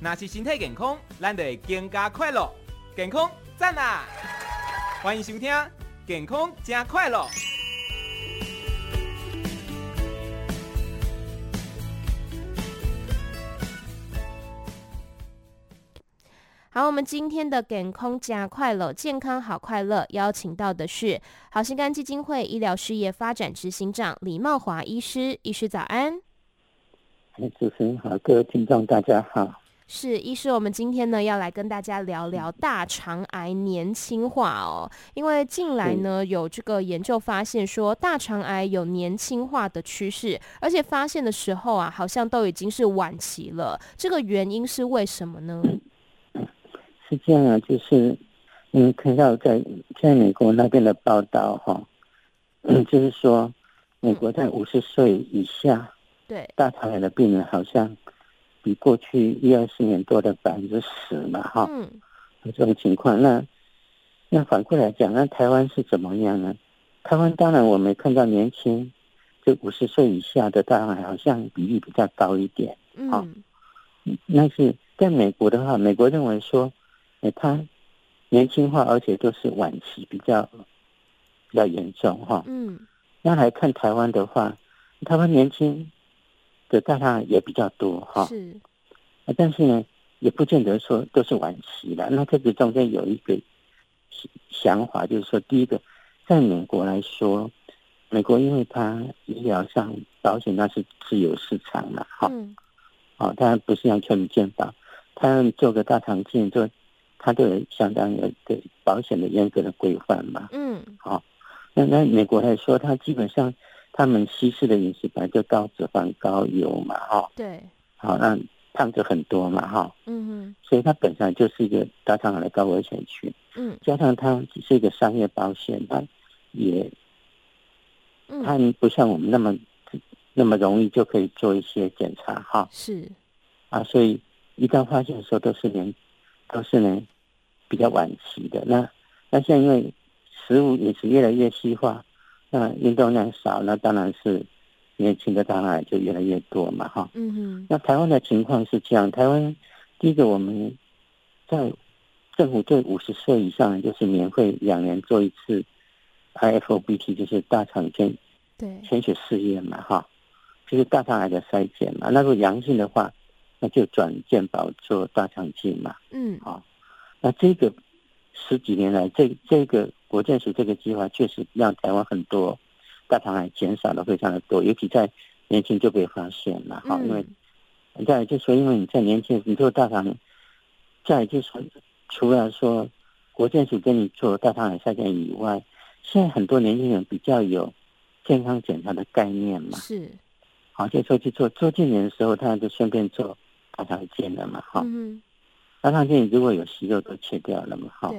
那是身体健康，咱就会更加快乐。健康赞啦！欢迎收听《健康加快乐》。好，我们今天的健康加快乐，健康好快乐，邀请到的是好心肝基金会医疗事业发展执行长李茂华医师。医师早安。主持人好，各位听众大家好。是医师，我们今天呢要来跟大家聊聊大肠癌年轻化哦，因为近来呢有这个研究发现说大肠癌有年轻化的趋势，而且发现的时候啊，好像都已经是晚期了。这个原因是为什么呢？是这样啊，就是嗯，看到在在美国那边的报道哈，嗯，就是说美国在五十岁以下，对大肠癌的病人好像。比过去一二十年多的百分之十嘛，哈，嗯，这种情况，那那反过来讲，那台湾是怎么样呢？台湾当然我们看到年轻，就五十岁以下的大肠癌好像比例比较高一点，嗯，那是在美国的话，美国认为说，哎，他年轻化，而且都是晚期比较比较严重，哈，嗯，那来看台湾的话，台湾年轻。的大肠也比较多哈，是，但是呢，也不见得说都是晚期的。那这个中间有一个想法，就是说，第一个，在美国来说，美国因为它医疗上保险那是自由市场嘛，哈，嗯，哦，当然不是像全民健保，他做个大肠镜，做它都有相当有对保险的严格的规范嘛，嗯，好，那那美国来说，它基本上。他们西式的饮食本来就高脂肪、高油嘛，哈，对，好，那胖子很多嘛，哈，嗯哼，所以它本身就是一个大肠癌的高危险群，嗯，加上它只是一个商业保险，它也，它不像我们那么那么容易就可以做一些检查，哈，是，啊，所以一旦发现的时候都是连都是呢比较晚期的，那那现在因为食物饮食越来越西化。那运动量少，那当然是年轻的大肠癌就越来越多嘛，哈。嗯嗯。那台湾的情况是这样，台湾第一个我们在政府对五十岁以上就是免费两年做一次 IFOBT，就是大肠镜对潜血试验嘛，哈，就是大肠癌的筛检嘛。那如果阳性的话，那就转健保做大肠镜嘛。嗯。好，那这个十几年来，这这个。国健署这个计划确实让台湾很多大肠癌减少了非常的多，尤其在年轻就被发现了哈，因为再就是说，因为你在年轻你做大肠，再就是说，除了说国健署跟你做大肠癌筛检以外，现在很多年轻人比较有健康检查的概念嘛，是，好，就说去做做健检的时候，他就顺便做大肠镜了嘛，哈，大肠镜如果有息肉都切掉了嘛，哈。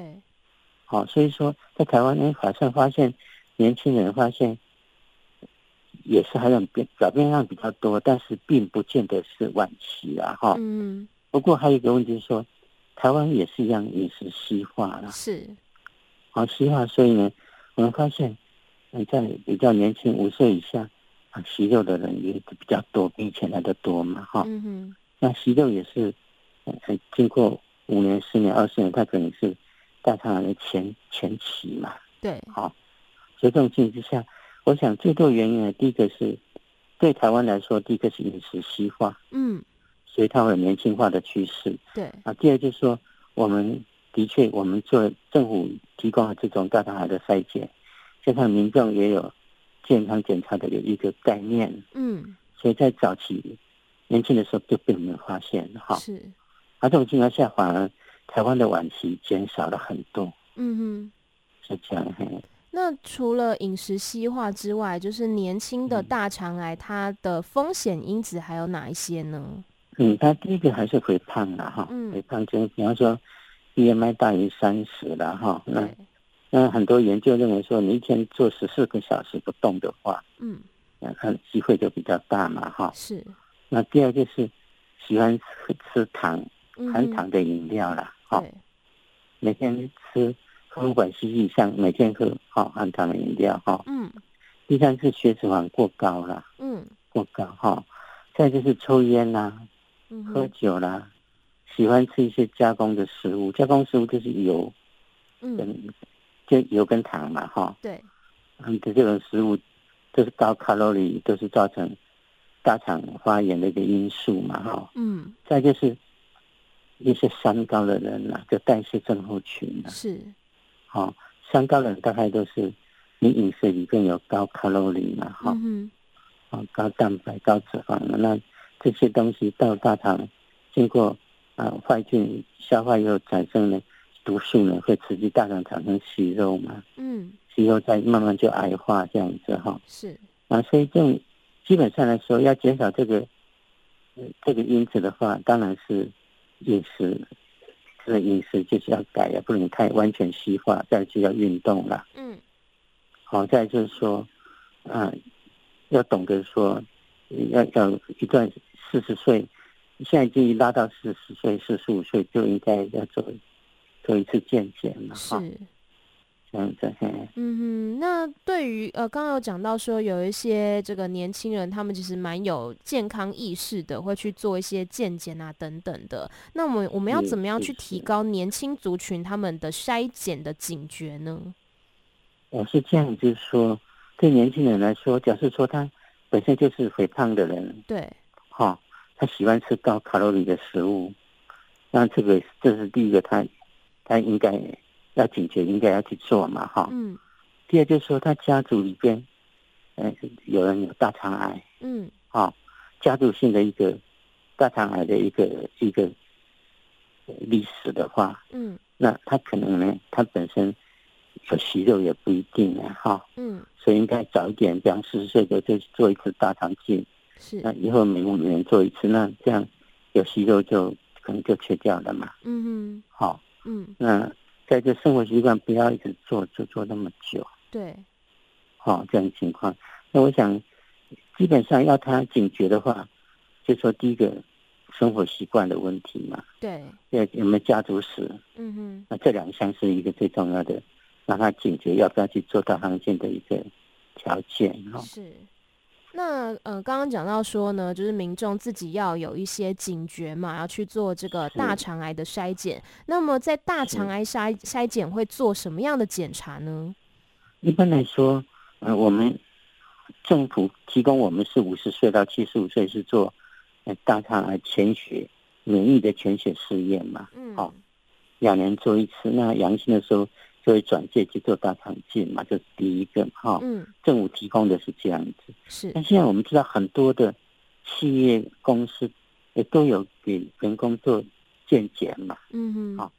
好，所以说在台湾，呢，好像发现年轻人发现也是还有变表变量比较多，但是并不见得是晚期啊，哈。嗯。不过还有一个问题是说，台湾也是一样饮食西化了。是。好，西化，所以呢，我们发现，嗯，在比较年轻五岁以下啊，息肉的人也比较多，比以前来的多嘛，哈。嗯哼。那息肉也是，嗯，经过五年、十年、二十年，它可能是。大肠癌的前前期嘛，对，好，所以这种情形之下，我想最多原因呢，第一个是对台湾来说，第一个是饮食西化，嗯，所以它会有年轻化的趋势，对，啊，第二就是说，我们的确我们做政府提供了这种大肠癌的筛检，加上民众也有健康检查的有一个概念，嗯，所以在早期年轻的时候就被我们发现，哈，是，而、啊、这种情况下反而。台湾的晚期减少了很多，嗯哼，是这样。那除了饮食西化之外，就是年轻的大肠癌，它的风险因子还有哪一些呢？嗯，它第一个还是肥胖了哈，嗯、肥胖就比方说 BMI 大于三十了哈。那那很多研究认为说，你一天坐十四个小时不动的话，嗯，那机会就比较大嘛哈。是。那第二就是喜欢吃吃糖、含糖的饮料啦。好，每天吃喝不管西西，像每天喝好含糖的饮料哈。嗯。第三是血脂肪过高了。嗯。过高哈，再就是抽烟啦，喝酒啦，喜欢吃一些加工的食物，加工食物就是油，嗯，就油跟糖嘛，哈，对，嗯，这种食物都是高卡路里，都是造成大肠发炎的一个因素嘛，哈，嗯，再就是一些三高的人呢、啊，就代谢症候群、啊、是，好，三高人大概都是你饮食里面有高卡路里嘛，哈，嗯，啊，高蛋白、高脂肪，那这些东西到大肠经过。啊，坏菌消化以后产生的毒素呢，会刺激大肠产生息肉嘛？嗯，息肉再慢慢就癌化这样子哈。是啊，所以这种基本上来说，要减少这个这个因子的话，当然是饮食，这个饮食就是要改也，不能太完全西化。再就要运动了。嗯，好，再就是说，啊，要懂得说，要要一段四十岁。现在已经拉到四十岁、四十五岁，就应该要做做一次健检了哈。是，这样。嗯哼，那对于呃，刚刚有讲到说，有一些这个年轻人，他们其实蛮有健康意识的，会去做一些健检啊等等的。那我们我们要怎么样去提高年轻族群他们的筛检的警觉呢？我是这样，就是说，对年轻人来说，假设说他本身就是肥胖的人，对，哈。他喜欢吃高卡路里的食物，那这个这是第一个他，他他应该要警觉，应该要去做嘛，哈。嗯。第二就是说，他家族里边，呃，有人有大肠癌，嗯，好，家族性的一个大肠癌的一个一个历史的话，嗯，那他可能呢，他本身有息肉也不一定啊，哈，嗯，所以应该早一点，比方四十岁的就做一次大肠镜。是，那以后每五年做一次，那这样有息肉就可能就切掉了嘛。嗯哼，好，嗯，那在这生活习惯不要一直做，就做那么久。对，好，这样的情况，那我想基本上要他警觉的话，就说第一个生活习惯的问题嘛。对，要有没有家族史？嗯哼，那这两项是一个最重要的，让他警觉要不要去做大肠镜的一个条件。哈，是。那呃，刚刚讲到说呢，就是民众自己要有一些警觉嘛，要去做这个大肠癌的筛检。那么在大肠癌筛筛检会做什么样的检查呢？一般来说，呃，我们政府提供我们是五十岁到七十五岁是做呃大肠癌潜血免疫的潜血试验嘛，嗯，好，两年做一次，那阳性的时候。就会转介去做大肠镜嘛，这是第一个哈。嗯，政府提供的是这样子。是。但现在我们知道很多的企业公司也都有给员工做健检嘛。嗯嗯。好，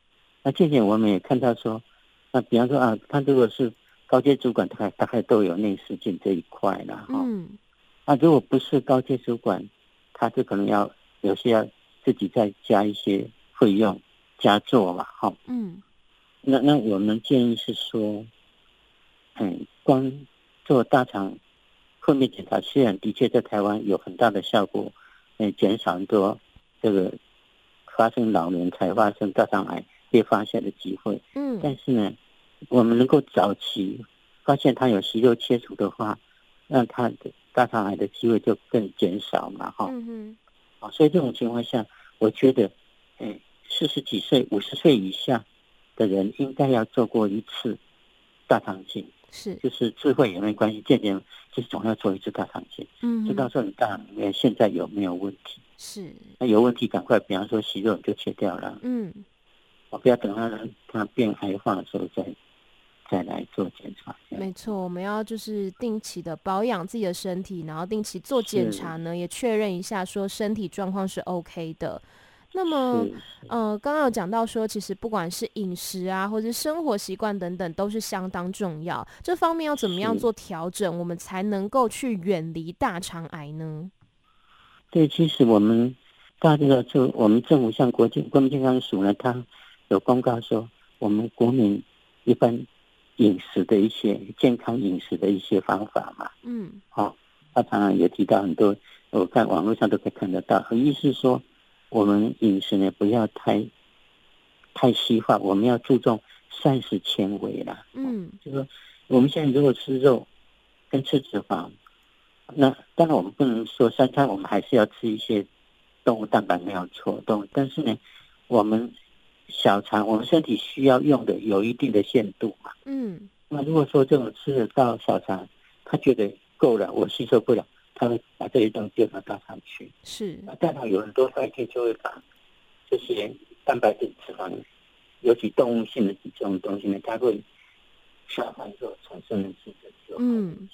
那健检我们也看到说，那比方说啊，他如果是高阶主管，大概大概都有内视镜这一块了哈。嗯。那如果不是高阶主管，他就可能要有些要自己再加一些费用加做嘛。哈。嗯。那那我们建议是说，嗯，光做大肠后面检查，虽然的确在台湾有很大的效果，嗯，减少很多这个发生老年才发生大肠癌被发现的机会，嗯，但是呢，我们能够早期发现他有息肉切除的话，让他的大肠癌的机会就更减少嘛，哈，嗯嗯，啊，所以这种情况下，我觉得，嗯，四十几岁、五十岁以下。的人应该要做过一次大肠镜，是，就是智慧也没关系，健检就是总要做一次大肠镜，嗯，知道说你大肠里面现在有没有问题，是，那有问题赶快，比方说息肉就切掉了，嗯，我不要等它它变癌化的时候再再来做检查。没错，我们要就是定期的保养自己的身体，然后定期做检查呢，也确认一下说身体状况是 OK 的。那么，呃，刚刚有讲到说，其实不管是饮食啊，或者是生活习惯等等，都是相当重要。这方面要怎么样做调整，我们才能够去远离大肠癌呢？对，其实我们大家知道，就我们政府像国健国民健康署呢，它有公告说，我们国民一般饮食的一些健康饮食的一些方法嘛。嗯，好，他常常也提到很多，我在网络上都可以看得到，意思是说。我们饮食呢，不要太太西化，我们要注重膳食纤维啦。嗯，就是说我们现在如果吃肉跟吃脂肪，那当然我们不能说三餐我们还是要吃一些动物蛋白没有错，动物，但是呢，我们小肠，我们身体需要用的有一定的限度嘛。嗯。那如果说这种吃的到小肠，他觉得够了，我吸收不了，他会把这些东西丢到大肠去。是。那大肠有很多细菌就会把这些蛋白质、脂肪，尤其动物性的这种东西呢，它会消化之后产生的脂质。嗯。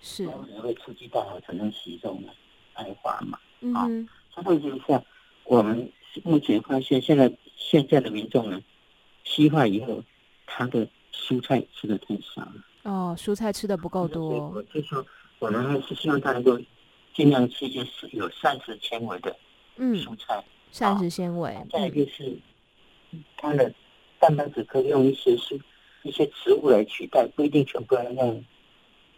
是。然后会刺激大脑产生息肉嘛，癌化嘛。嗯。好，相对之下，我们目前发现，现在现在的民众呢，西化以后，他的。蔬菜吃的太少了哦，蔬菜吃的不够多。我就说，我们还是希望他能够尽量吃一些有膳食纤维的蔬菜。膳食纤维。再一个是，它的蛋白质可以用一些蔬一些植物来取代，不一定全部要用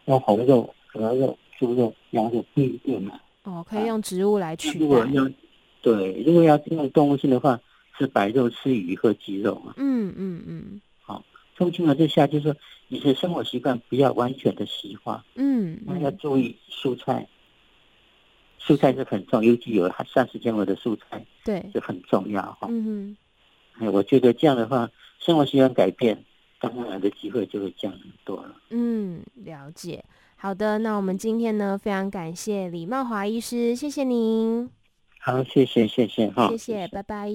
用红肉、鹅肉、猪肉、羊肉，不一定嘛。哦，可以用植物来取代。如果要对，如果要用动物性的话，吃白肉、吃鱼和鸡肉嘛。嗯嗯嗯。从情况之下，就是说你的生活习惯不要完全的西化，嗯，那要注意蔬菜，蔬菜是很重要，尤其有膳食纤维的蔬菜，对，是很重要哈。嗯哎，我觉得这样的话，生活习惯改变，当然的机会就会降很多了。嗯，了解。好的，那我们今天呢，非常感谢李茂华医师，谢谢您。好，谢谢，谢谢哈，谢谢，拜拜。